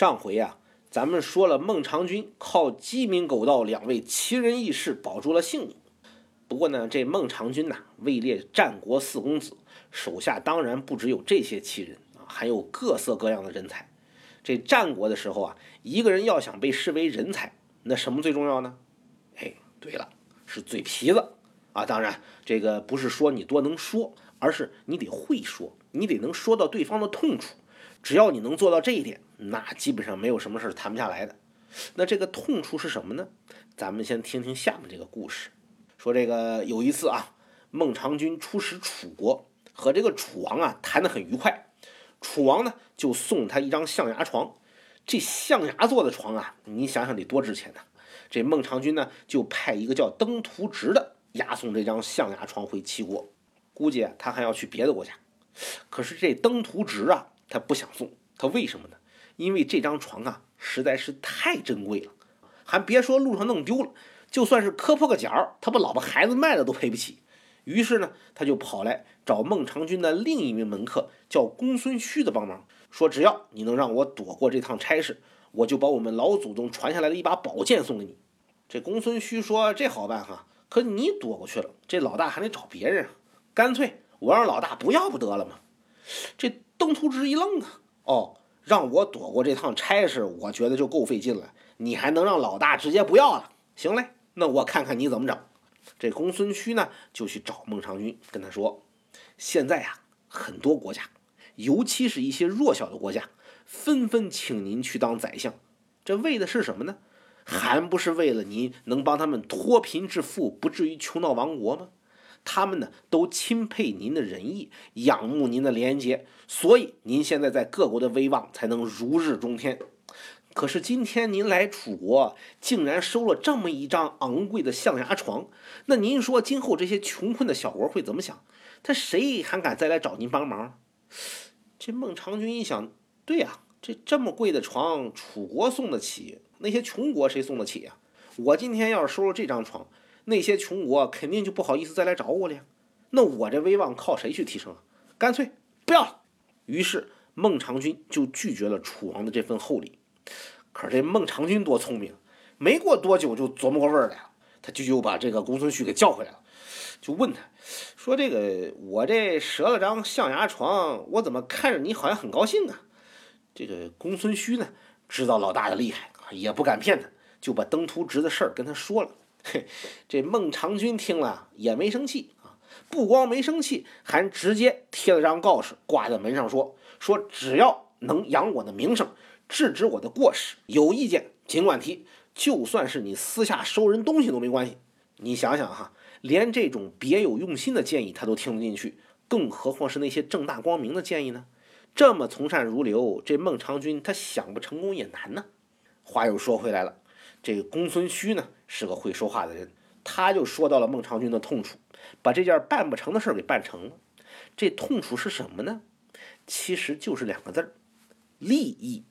上回啊，咱们说了孟尝君靠鸡鸣狗盗两位奇人异士保住了性命。不过呢，这孟尝君呐，位列战国四公子，手下当然不只有这些奇人啊，还有各色各样的人才。这战国的时候啊，一个人要想被视为人才，那什么最重要呢？哎，对了，是嘴皮子啊。当然，这个不是说你多能说，而是你得会说，你得能说到对方的痛处。只要你能做到这一点，那基本上没有什么事谈不下来的。那这个痛处是什么呢？咱们先听听下面这个故事。说这个有一次啊，孟尝君出使楚国，和这个楚王啊谈得很愉快。楚王呢就送他一张象牙床，这象牙做的床啊，你想想得多值钱呐？这孟尝君呢就派一个叫登徒直的押送这张象牙床回齐国，估计他还要去别的国家。可是这登徒直啊，他不想送，他为什么呢？因为这张床啊实在是太珍贵了，还别说路上弄丢了。就算是磕破个角，他把老婆孩子卖了都赔不起。于是呢，他就跑来找孟尝君的另一名门客，叫公孙胥的帮忙，说只要你能让我躲过这趟差事，我就把我们老祖宗传下来的一把宝剑送给你。这公孙胥说：“这好办哈，可你躲过去了，这老大还得找别人，干脆我让老大不要不得了吗？”这邓图直一愣啊，哦，让我躲过这趟差事，我觉得就够费劲了，你还能让老大直接不要了？行嘞。那我看看你怎么整。这公孙胥呢，就去找孟尝君，跟他说：“现在啊，很多国家，尤其是一些弱小的国家，纷纷请您去当宰相。这为的是什么呢？还不是为了您能帮他们脱贫致富，不至于穷到亡国吗？他们呢，都钦佩您的仁义，仰慕您的廉洁，所以您现在在各国的威望才能如日中天。”可是今天您来楚国，竟然收了这么一张昂贵的象牙床，那您说今后这些穷困的小国会怎么想？他谁还敢再来找您帮忙？这孟尝君一想，对呀，这这么贵的床，楚国送得起，那些穷国谁送得起呀？我今天要是收了这张床，那些穷国肯定就不好意思再来找我了呀。那我这威望靠谁去提升啊？干脆不要了。于是孟尝君就拒绝了楚王的这份厚礼。可是这孟尝君多聪明，没过多久就琢磨过味儿来了。他就又把这个公孙胥给叫回来了，就问他说：“这个我这折了张象牙床，我怎么看着你好像很高兴啊？”这个公孙胥呢，知道老大的厉害，也不敢骗他，就把登徒直的事儿跟他说了。嘿，这孟尝君听了也没生气啊，不光没生气，还直接贴了张告示挂在门上，说说只要能扬我的名声。制止我的过失，有意见尽管提，就算是你私下收人东西都没关系。你想想哈，连这种别有用心的建议他都听不进去，更何况是那些正大光明的建议呢？这么从善如流，这孟尝君他想不成功也难呢。话又说回来了，这个公孙胥呢是个会说话的人，他就说到了孟尝君的痛处，把这件办不成的事给办成了。这痛处是什么呢？其实就是两个字儿：利益。